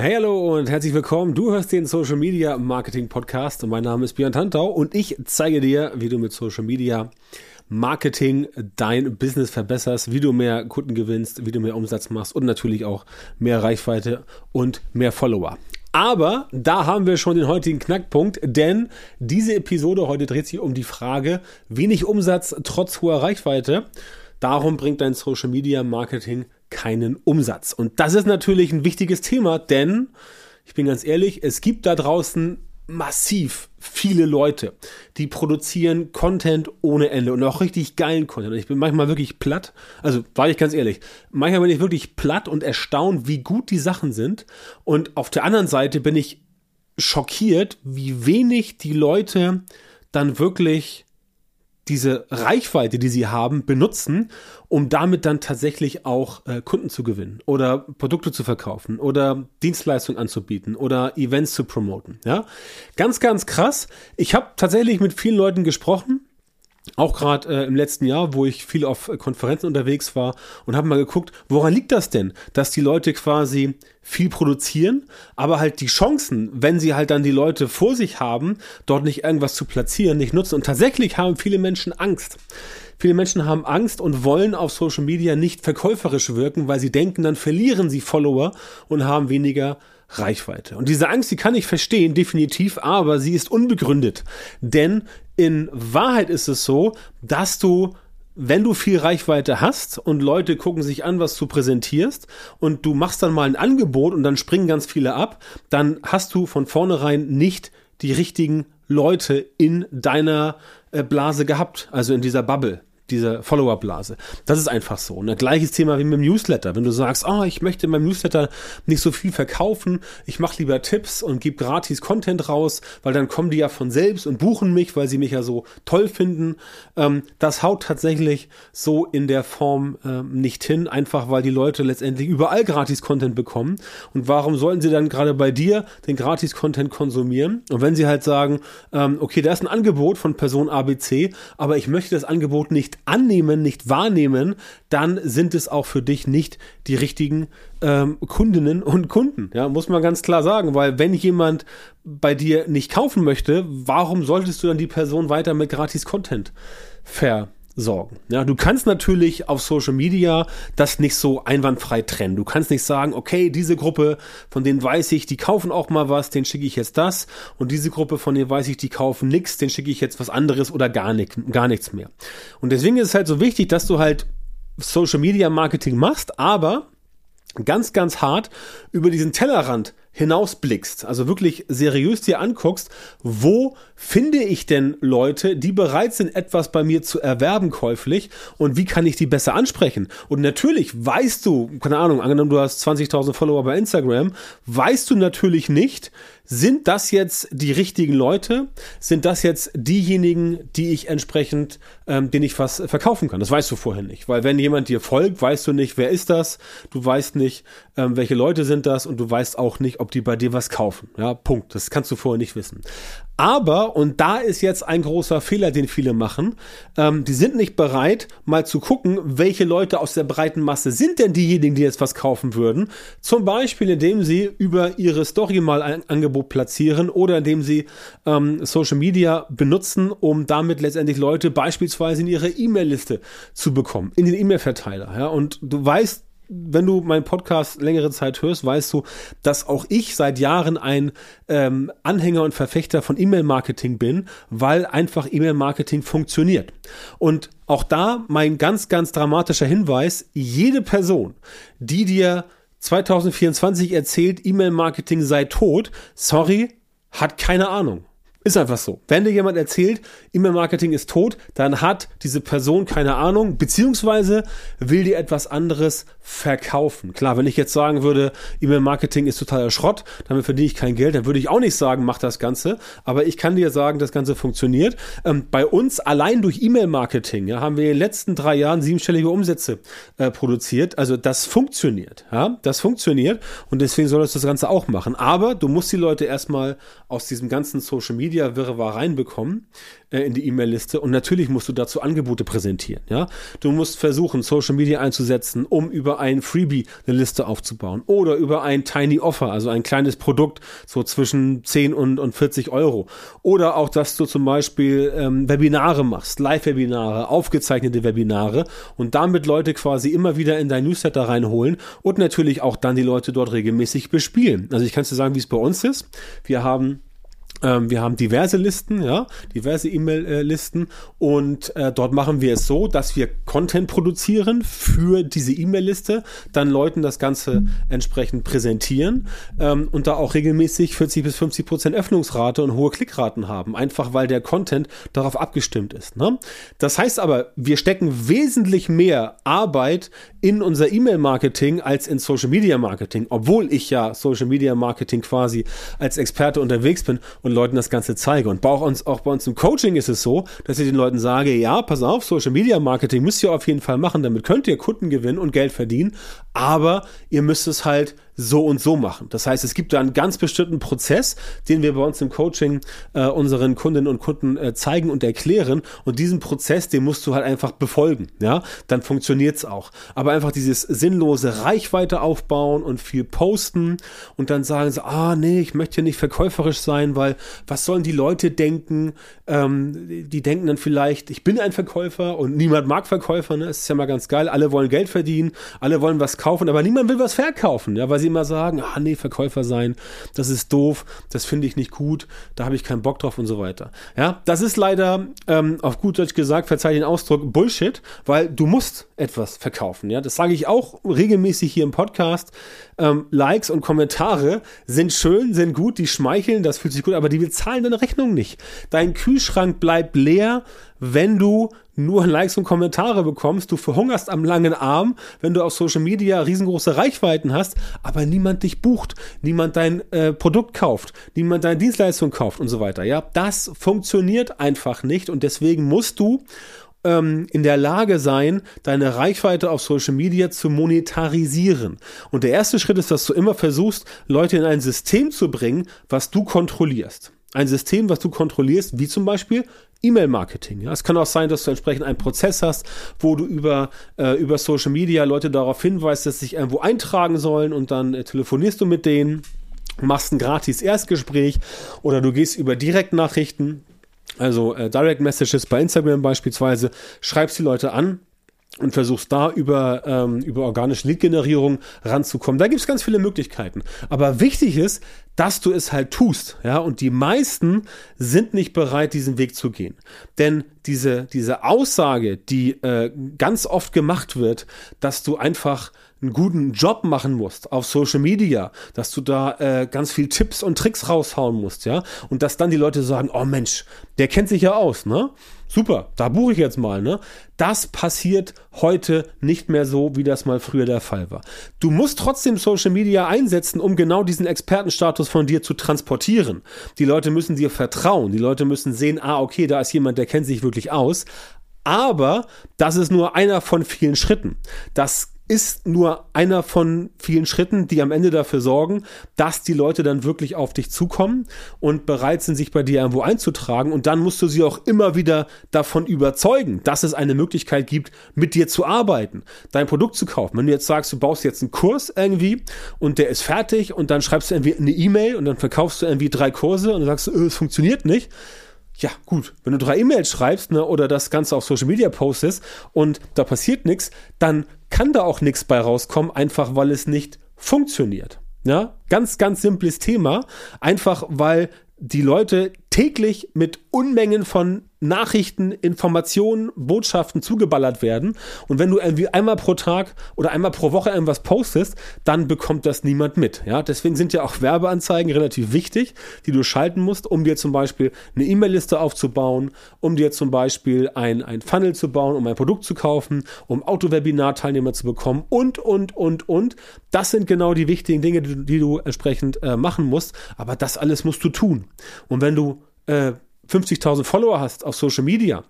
Hey, hallo und herzlich willkommen. Du hörst den Social Media Marketing Podcast und mein Name ist Björn Tantau und ich zeige dir, wie du mit Social Media Marketing dein Business verbesserst, wie du mehr Kunden gewinnst, wie du mehr Umsatz machst und natürlich auch mehr Reichweite und mehr Follower. Aber da haben wir schon den heutigen Knackpunkt, denn diese Episode heute dreht sich um die Frage, wenig Umsatz trotz hoher Reichweite. Darum bringt dein Social Media Marketing keinen Umsatz. Und das ist natürlich ein wichtiges Thema, denn ich bin ganz ehrlich, es gibt da draußen massiv viele Leute, die produzieren Content ohne Ende und auch richtig geilen Content. Und ich bin manchmal wirklich platt, also war ich ganz ehrlich, manchmal bin ich wirklich platt und erstaunt, wie gut die Sachen sind. Und auf der anderen Seite bin ich schockiert, wie wenig die Leute dann wirklich diese Reichweite, die sie haben, benutzen, um damit dann tatsächlich auch äh, Kunden zu gewinnen oder Produkte zu verkaufen oder Dienstleistungen anzubieten oder Events zu promoten. Ja, ganz, ganz krass. Ich habe tatsächlich mit vielen Leuten gesprochen, auch gerade äh, im letzten Jahr, wo ich viel auf Konferenzen unterwegs war und habe mal geguckt, woran liegt das denn, dass die Leute quasi viel produzieren, aber halt die Chancen, wenn sie halt dann die Leute vor sich haben, dort nicht irgendwas zu platzieren, nicht nutzen. Und tatsächlich haben viele Menschen Angst. Viele Menschen haben Angst und wollen auf Social Media nicht verkäuferisch wirken, weil sie denken, dann verlieren sie Follower und haben weniger Reichweite. Und diese Angst, die kann ich verstehen, definitiv, aber sie ist unbegründet. Denn in Wahrheit ist es so, dass du wenn du viel Reichweite hast und Leute gucken sich an, was du präsentierst und du machst dann mal ein Angebot und dann springen ganz viele ab, dann hast du von vornherein nicht die richtigen Leute in deiner äh, Blase gehabt, also in dieser Bubble diese Follower-Blase. Das ist einfach so. Und gleiches Thema wie mit dem Newsletter. Wenn du sagst, oh, ich möchte in meinem Newsletter nicht so viel verkaufen, ich mache lieber Tipps und gebe gratis Content raus, weil dann kommen die ja von selbst und buchen mich, weil sie mich ja so toll finden. Ähm, das haut tatsächlich so in der Form ähm, nicht hin, einfach weil die Leute letztendlich überall gratis Content bekommen. Und warum sollten sie dann gerade bei dir den gratis Content konsumieren? Und wenn sie halt sagen, ähm, okay, da ist ein Angebot von Person ABC, aber ich möchte das Angebot nicht annehmen, nicht wahrnehmen, dann sind es auch für dich nicht die richtigen ähm, Kundinnen und Kunden. Ja, muss man ganz klar sagen, weil wenn jemand bei dir nicht kaufen möchte, warum solltest du dann die Person weiter mit gratis Content ver sorgen. Ja, du kannst natürlich auf Social Media das nicht so einwandfrei trennen. Du kannst nicht sagen, okay, diese Gruppe, von denen weiß ich, die kaufen auch mal was, den schicke ich jetzt das. Und diese Gruppe, von denen weiß ich, die kaufen nichts, den schicke ich jetzt was anderes oder gar, nicht, gar nichts mehr. Und deswegen ist es halt so wichtig, dass du halt Social Media Marketing machst, aber ganz, ganz hart über diesen Tellerrand hinausblickst, also wirklich seriös dir anguckst, wo finde ich denn Leute, die bereit sind, etwas bei mir zu erwerben käuflich und wie kann ich die besser ansprechen? Und natürlich weißt du, keine Ahnung, angenommen du hast 20.000 Follower bei Instagram, weißt du natürlich nicht, sind das jetzt die richtigen Leute? Sind das jetzt diejenigen, die ich entsprechend, ähm, denen ich was verkaufen kann? Das weißt du vorher nicht, weil wenn jemand dir folgt, weißt du nicht, wer ist das? Du weißt nicht, ähm, welche Leute sind das und du weißt auch nicht, ob die bei dir was kaufen. Ja, Punkt. Das kannst du vorher nicht wissen. Aber, und da ist jetzt ein großer Fehler, den viele machen, ähm, die sind nicht bereit, mal zu gucken, welche Leute aus der breiten Masse sind denn diejenigen, die jetzt was kaufen würden. Zum Beispiel, indem sie über ihre Story mal ein Angebot platzieren oder indem sie ähm, Social Media benutzen, um damit letztendlich Leute beispielsweise in ihre E-Mail-Liste zu bekommen, in den E-Mail-Verteiler. Ja? Und du weißt, wenn du meinen Podcast längere Zeit hörst, weißt du, dass auch ich seit Jahren ein ähm, Anhänger und Verfechter von E-Mail-Marketing bin, weil einfach E-Mail-Marketing funktioniert. Und auch da mein ganz, ganz dramatischer Hinweis, jede Person, die dir 2024 erzählt, E-Mail-Marketing sei tot, sorry, hat keine Ahnung. Ist einfach so. Wenn dir jemand erzählt, E-Mail-Marketing ist tot, dann hat diese Person keine Ahnung, beziehungsweise will dir etwas anderes verkaufen. Klar, wenn ich jetzt sagen würde, E-Mail-Marketing ist totaler Schrott, damit verdiene ich kein Geld, dann würde ich auch nicht sagen, mach das Ganze. Aber ich kann dir sagen, das Ganze funktioniert. Ähm, bei uns allein durch E-Mail-Marketing ja, haben wir in den letzten drei Jahren siebenstellige Umsätze äh, produziert. Also das funktioniert. Ja, das funktioniert und deswegen solltest du das Ganze auch machen. Aber du musst die Leute erstmal aus diesem ganzen Social Media Media Wirrwarr reinbekommen äh, in die E-Mail-Liste und natürlich musst du dazu Angebote präsentieren, ja. Du musst versuchen, Social Media einzusetzen, um über ein Freebie eine Liste aufzubauen oder über ein Tiny Offer, also ein kleines Produkt, so zwischen 10 und, und 40 Euro. Oder auch, dass du zum Beispiel ähm, Webinare machst, Live-Webinare, aufgezeichnete Webinare und damit Leute quasi immer wieder in dein Newsletter reinholen und natürlich auch dann die Leute dort regelmäßig bespielen. Also ich kann dir sagen, wie es bei uns ist. Wir haben wir haben diverse Listen, ja, diverse E-Mail-Listen und äh, dort machen wir es so, dass wir Content produzieren für diese E-Mail-Liste, dann Leuten das Ganze entsprechend präsentieren ähm, und da auch regelmäßig 40 bis 50 Prozent Öffnungsrate und hohe Klickraten haben, einfach weil der Content darauf abgestimmt ist. Ne? Das heißt aber, wir stecken wesentlich mehr Arbeit in unser E-Mail-Marketing als in Social-Media-Marketing, obwohl ich ja Social-Media-Marketing quasi als Experte unterwegs bin und Leuten das Ganze zeige. Und auch, uns, auch bei uns im Coaching ist es so, dass ich den Leuten sage, ja, pass auf, Social Media Marketing müsst ihr auf jeden Fall machen, damit könnt ihr Kunden gewinnen und Geld verdienen, aber ihr müsst es halt so und so machen. Das heißt, es gibt da einen ganz bestimmten Prozess, den wir bei uns im Coaching äh, unseren Kundinnen und Kunden äh, zeigen und erklären. Und diesen Prozess, den musst du halt einfach befolgen. Ja, dann funktioniert's auch. Aber einfach dieses sinnlose Reichweite aufbauen und viel posten und dann sagen sie, ah nee, ich möchte hier nicht verkäuferisch sein, weil was sollen die Leute denken? Ähm, die denken dann vielleicht, ich bin ein Verkäufer und niemand mag Verkäufer. Ne? Das ist ja mal ganz geil. Alle wollen Geld verdienen, alle wollen was kaufen, aber niemand will was verkaufen, ja, weil sie immer sagen, ah nee, Verkäufer sein, das ist doof, das finde ich nicht gut, da habe ich keinen Bock drauf und so weiter. Ja, das ist leider ähm, auf gut Deutsch gesagt, verzeih den Ausdruck, Bullshit, weil du musst etwas verkaufen. Ja, das sage ich auch regelmäßig hier im Podcast. Ähm, Likes und Kommentare sind schön, sind gut, die schmeicheln, das fühlt sich gut, aber die bezahlen deine Rechnung nicht. Dein Kühlschrank bleibt leer, wenn du nur Likes und Kommentare bekommst, du verhungerst am langen Arm, wenn du auf Social Media riesengroße Reichweiten hast, aber niemand dich bucht, niemand dein äh, Produkt kauft, niemand deine Dienstleistung kauft und so weiter. Ja, das funktioniert einfach nicht und deswegen musst du ähm, in der Lage sein, deine Reichweite auf Social Media zu monetarisieren. Und der erste Schritt ist, dass du immer versuchst, Leute in ein System zu bringen, was du kontrollierst. Ein System, was du kontrollierst, wie zum Beispiel E-Mail-Marketing. Ja. Es kann auch sein, dass du entsprechend einen Prozess hast, wo du über, äh, über Social Media Leute darauf hinweist, dass sie sich irgendwo eintragen sollen und dann äh, telefonierst du mit denen, machst ein gratis Erstgespräch oder du gehst über Direktnachrichten, also äh, Direct Messages bei Instagram beispielsweise, schreibst die Leute an, und versuchst da über, ähm, über organische Lead-Generierung ranzukommen. Da gibt's ganz viele Möglichkeiten. Aber wichtig ist, dass du es halt tust. Ja, und die meisten sind nicht bereit, diesen Weg zu gehen. Denn diese, diese Aussage, die äh, ganz oft gemacht wird, dass du einfach einen guten Job machen musst auf Social Media, dass du da äh, ganz viel Tipps und Tricks raushauen musst, ja, und dass dann die Leute sagen, oh Mensch, der kennt sich ja aus, ne? Super, da buche ich jetzt mal, ne? Das passiert heute nicht mehr so, wie das mal früher der Fall war. Du musst trotzdem Social Media einsetzen, um genau diesen Expertenstatus von dir zu transportieren. Die Leute müssen dir vertrauen. Die Leute müssen sehen, ah, okay, da ist jemand, der kennt sich wirklich aus. Aber das ist nur einer von vielen Schritten. Das ist nur einer von vielen Schritten, die am Ende dafür sorgen, dass die Leute dann wirklich auf dich zukommen und bereit sind, sich bei dir irgendwo einzutragen. Und dann musst du sie auch immer wieder davon überzeugen, dass es eine Möglichkeit gibt, mit dir zu arbeiten, dein Produkt zu kaufen. Wenn du jetzt sagst, du baust jetzt einen Kurs irgendwie und der ist fertig und dann schreibst du irgendwie eine E-Mail und dann verkaufst du irgendwie drei Kurse und dann sagst du, äh, es funktioniert nicht ja, gut, wenn du drei E-Mails schreibst ne, oder das Ganze auf Social Media postest und da passiert nichts, dann kann da auch nichts bei rauskommen, einfach weil es nicht funktioniert. Ja, ganz, ganz simples Thema. Einfach weil die Leute täglich mit Unmengen von Nachrichten, Informationen, Botschaften zugeballert werden. Und wenn du irgendwie einmal pro Tag oder einmal pro Woche irgendwas postest, dann bekommt das niemand mit. Ja, deswegen sind ja auch Werbeanzeigen relativ wichtig, die du schalten musst, um dir zum Beispiel eine E-Mail-Liste aufzubauen, um dir zum Beispiel ein, ein Funnel zu bauen, um ein Produkt zu kaufen, um Autowebinar-Teilnehmer zu bekommen und, und, und, und. Das sind genau die wichtigen Dinge, die, die du entsprechend äh, machen musst. Aber das alles musst du tun. Und wenn du äh, 50.000 Follower hast auf Social Media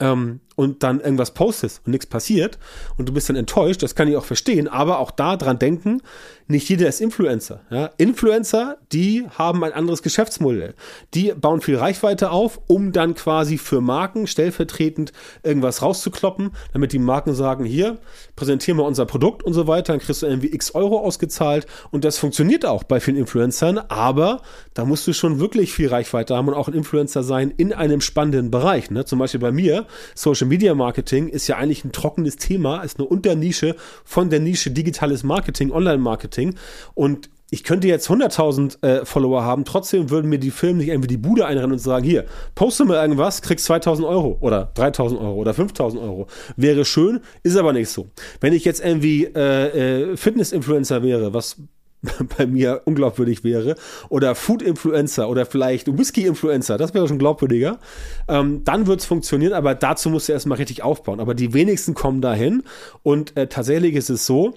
ähm, und dann irgendwas postest und nichts passiert und du bist dann enttäuscht, das kann ich auch verstehen, aber auch da dran denken, nicht jeder ist Influencer. Ja? Influencer, die haben ein anderes Geschäftsmodell. Die bauen viel Reichweite auf, um dann quasi für Marken stellvertretend irgendwas rauszukloppen, damit die Marken sagen, hier, präsentieren wir unser Produkt und so weiter, dann kriegst du irgendwie x Euro ausgezahlt und das funktioniert auch bei vielen Influencern, aber da musst du schon wirklich viel Reichweite haben und auch ein Influencer sein in einem spannenden Bereich. Ne? Zum Beispiel bei mir, Social Media Marketing ist ja eigentlich ein trockenes Thema, ist eine Unternische von der Nische digitales Marketing, Online-Marketing. Und ich könnte jetzt 100.000 äh, Follower haben, trotzdem würden mir die Firmen nicht irgendwie die Bude einrennen und sagen, hier, poste mal irgendwas, kriegst 2.000 Euro oder 3.000 Euro oder 5.000 Euro. Wäre schön, ist aber nicht so. Wenn ich jetzt irgendwie äh, äh, Fitness-Influencer wäre, was bei mir unglaubwürdig wäre, oder Food-Influencer oder vielleicht Whisky-Influencer, das wäre schon glaubwürdiger, ähm, dann wird es funktionieren, aber dazu musst du erstmal richtig aufbauen. Aber die wenigsten kommen dahin. Und äh, tatsächlich ist es so,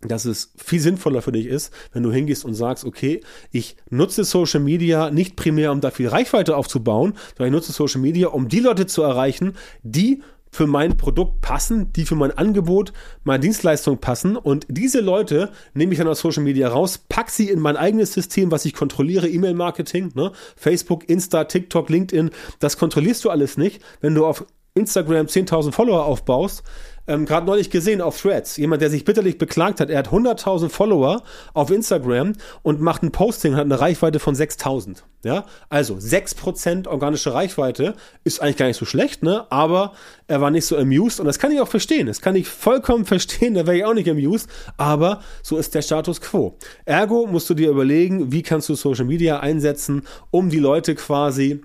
dass es viel sinnvoller für dich ist, wenn du hingehst und sagst, okay, ich nutze Social Media nicht primär, um da viel Reichweite aufzubauen, sondern ich nutze Social Media, um die Leute zu erreichen, die für mein Produkt passen, die für mein Angebot, meine Dienstleistung passen. Und diese Leute nehme ich dann aus Social Media raus, pack sie in mein eigenes System, was ich kontrolliere, E-Mail-Marketing, ne? Facebook, Insta, TikTok, LinkedIn. Das kontrollierst du alles nicht. Wenn du auf Instagram 10.000 Follower aufbaust, ähm, gerade neulich gesehen auf Threads, jemand, der sich bitterlich beklagt hat, er hat 100.000 Follower auf Instagram und macht ein Posting, hat eine Reichweite von 6.000. Ja, also 6% organische Reichweite ist eigentlich gar nicht so schlecht, ne? Aber er war nicht so amused und das kann ich auch verstehen. Das kann ich vollkommen verstehen, da wäre ich auch nicht amused, aber so ist der Status quo. Ergo musst du dir überlegen, wie kannst du Social Media einsetzen, um die Leute quasi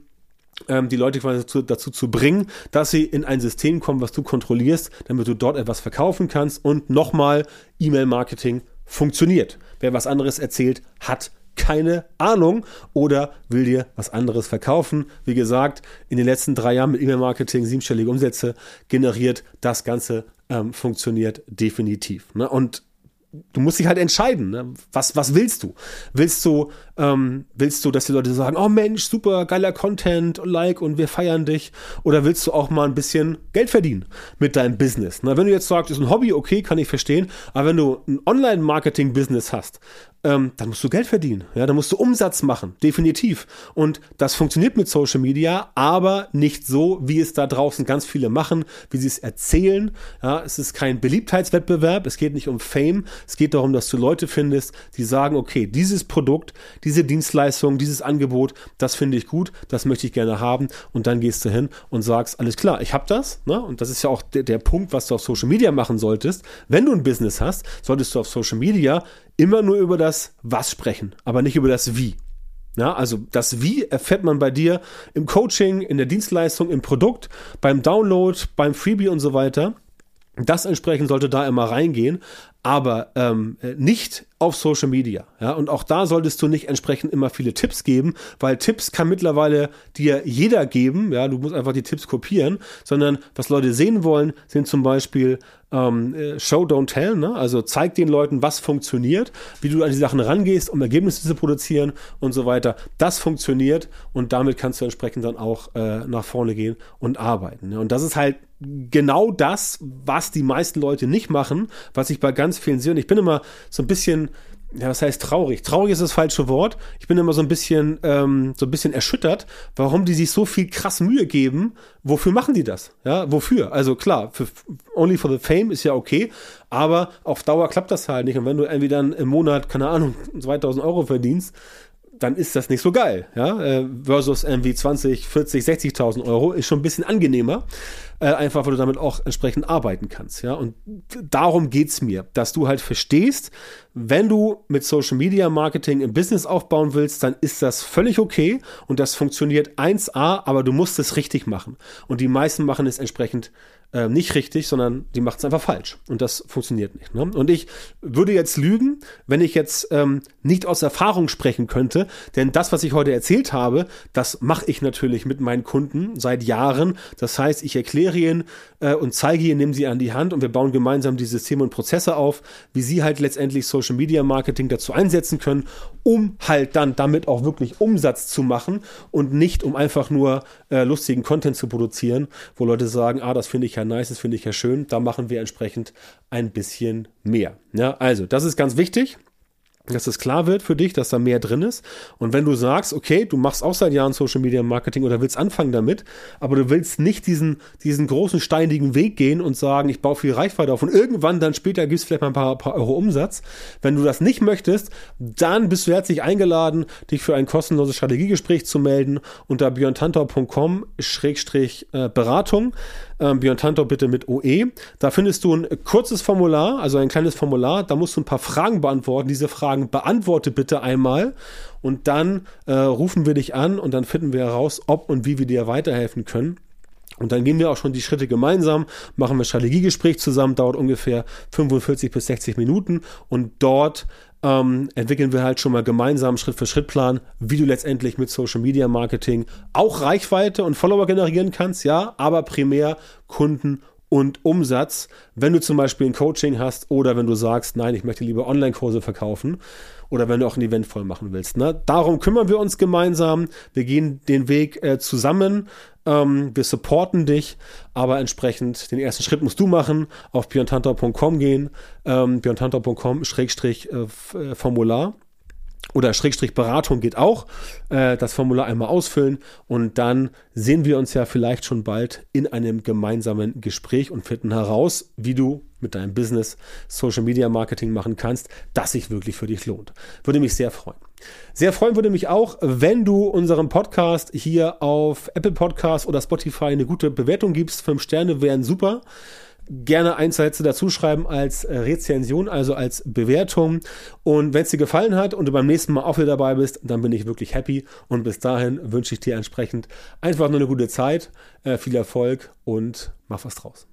die Leute quasi dazu, dazu, zu bringen, dass sie in ein System kommen, was du kontrollierst, damit du dort etwas verkaufen kannst und nochmal E-Mail-Marketing funktioniert. Wer was anderes erzählt, hat keine Ahnung oder will dir was anderes verkaufen. Wie gesagt, in den letzten drei Jahren mit E-Mail-Marketing siebenstellige Umsätze generiert. Das Ganze ähm, funktioniert definitiv. Ne? Und du musst dich halt entscheiden, ne? was, was willst du? Willst du, ähm, willst du, dass die Leute sagen, oh Mensch, super geiler Content, like und wir feiern dich? Oder willst du auch mal ein bisschen Geld verdienen mit deinem Business? Na, wenn du jetzt sagst, ist ein Hobby, okay, kann ich verstehen, aber wenn du ein Online-Marketing-Business hast, ähm, dann musst du Geld verdienen. Ja, dann musst du Umsatz machen, definitiv. Und das funktioniert mit Social Media, aber nicht so, wie es da draußen ganz viele machen, wie sie es erzählen. Ja, es ist kein Beliebtheitswettbewerb, es geht nicht um Fame, es geht darum, dass du Leute findest, die sagen, okay, dieses Produkt, diese Dienstleistung, dieses Angebot, das finde ich gut, das möchte ich gerne haben. Und dann gehst du hin und sagst, alles klar, ich habe das. Ne? Und das ist ja auch der, der Punkt, was du auf Social Media machen solltest. Wenn du ein Business hast, solltest du auf Social Media immer nur über das Was sprechen, aber nicht über das Wie. Ja, also das Wie erfährt man bei dir im Coaching, in der Dienstleistung, im Produkt, beim Download, beim Freebie und so weiter. Das entsprechend sollte da immer reingehen, aber ähm, nicht auf Social Media. Ja? Und auch da solltest du nicht entsprechend immer viele Tipps geben, weil Tipps kann mittlerweile dir jeder geben. Ja, du musst einfach die Tipps kopieren, sondern was Leute sehen wollen, sind zum Beispiel ähm, äh, Show, don't tell. Ne? Also zeig den Leuten, was funktioniert, wie du an die Sachen rangehst, um Ergebnisse zu produzieren und so weiter. Das funktioniert und damit kannst du entsprechend dann auch äh, nach vorne gehen und arbeiten. Ne? Und das ist halt genau das, was die meisten Leute nicht machen, was ich bei ganz vielen sehe. Und ich bin immer so ein bisschen, ja, was heißt traurig? Traurig ist das falsche Wort. Ich bin immer so ein bisschen, ähm, so ein bisschen erschüttert, warum die sich so viel krass Mühe geben. Wofür machen die das? Ja, wofür? Also klar, für Only for the Fame ist ja okay, aber auf Dauer klappt das halt nicht. Und wenn du irgendwie dann im Monat, keine Ahnung, 2000 Euro verdienst, dann ist das nicht so geil, ja, äh, versus irgendwie 20, 40, 60.000 Euro ist schon ein bisschen angenehmer, äh, einfach weil du damit auch entsprechend arbeiten kannst, ja, und darum geht's mir, dass du halt verstehst, wenn du mit Social Media Marketing im Business aufbauen willst, dann ist das völlig okay und das funktioniert 1A, aber du musst es richtig machen und die meisten machen es entsprechend äh, nicht richtig, sondern die macht es einfach falsch. Und das funktioniert nicht. Ne? Und ich würde jetzt lügen, wenn ich jetzt ähm, nicht aus Erfahrung sprechen könnte, denn das, was ich heute erzählt habe, das mache ich natürlich mit meinen Kunden seit Jahren. Das heißt, ich erkläre ihnen äh, und zeige ihnen, nehme sie an die Hand und wir bauen gemeinsam die Systeme und Prozesse auf, wie sie halt letztendlich Social Media Marketing dazu einsetzen können, um halt dann damit auch wirklich Umsatz zu machen und nicht um einfach nur äh, lustigen Content zu produzieren, wo Leute sagen, ah, das finde ich ja nice, das finde ich ja schön, da machen wir entsprechend ein bisschen mehr. Ja, also das ist ganz wichtig dass es klar wird für dich, dass da mehr drin ist. Und wenn du sagst, okay, du machst auch seit Jahren Social Media Marketing oder willst anfangen damit, aber du willst nicht diesen, diesen großen steinigen Weg gehen und sagen, ich baue viel Reichweite auf und irgendwann dann später gibst vielleicht mal ein paar, paar Euro Umsatz. Wenn du das nicht möchtest, dann bist du herzlich eingeladen, dich für ein kostenloses Strategiegespräch zu melden unter björntantor.com-beratung. Ähm, Björn Tantor bitte mit OE. Da findest du ein kurzes Formular, also ein kleines Formular. Da musst du ein paar Fragen beantworten. Diese Fragen beantworte bitte einmal und dann äh, rufen wir dich an und dann finden wir heraus, ob und wie wir dir weiterhelfen können. Und dann gehen wir auch schon die Schritte gemeinsam, machen wir Strategiegespräch zusammen, dauert ungefähr 45 bis 60 Minuten und dort ähm, entwickeln wir halt schon mal gemeinsam Schritt für Schritt Plan, wie du letztendlich mit Social Media Marketing auch Reichweite und Follower generieren kannst, ja, aber primär Kunden und Umsatz, wenn du zum Beispiel ein Coaching hast oder wenn du sagst, nein, ich möchte lieber Online-Kurse verkaufen oder wenn du auch ein Event voll machen willst. Ne? Darum kümmern wir uns gemeinsam. Wir gehen den Weg äh, zusammen. Ähm, wir supporten dich, aber entsprechend den ersten Schritt musst du machen. Auf björntantor.com gehen, ähm, björntantor.com-formular oder Schrägstrich Beratung geht auch. Äh, das Formular einmal ausfüllen und dann sehen wir uns ja vielleicht schon bald in einem gemeinsamen Gespräch und finden heraus, wie du mit deinem Business Social Media Marketing machen kannst, das sich wirklich für dich lohnt. Würde mich sehr freuen. Sehr freuen würde mich auch, wenn du unserem Podcast hier auf Apple Podcast oder Spotify eine gute Bewertung gibst. Fünf Sterne wären super gerne ein, zwei Sätze dazu schreiben als äh, Rezension, also als Bewertung. Und wenn es dir gefallen hat und du beim nächsten Mal auch wieder dabei bist, dann bin ich wirklich happy. Und bis dahin wünsche ich dir entsprechend einfach nur eine gute Zeit, äh, viel Erfolg und mach was draus.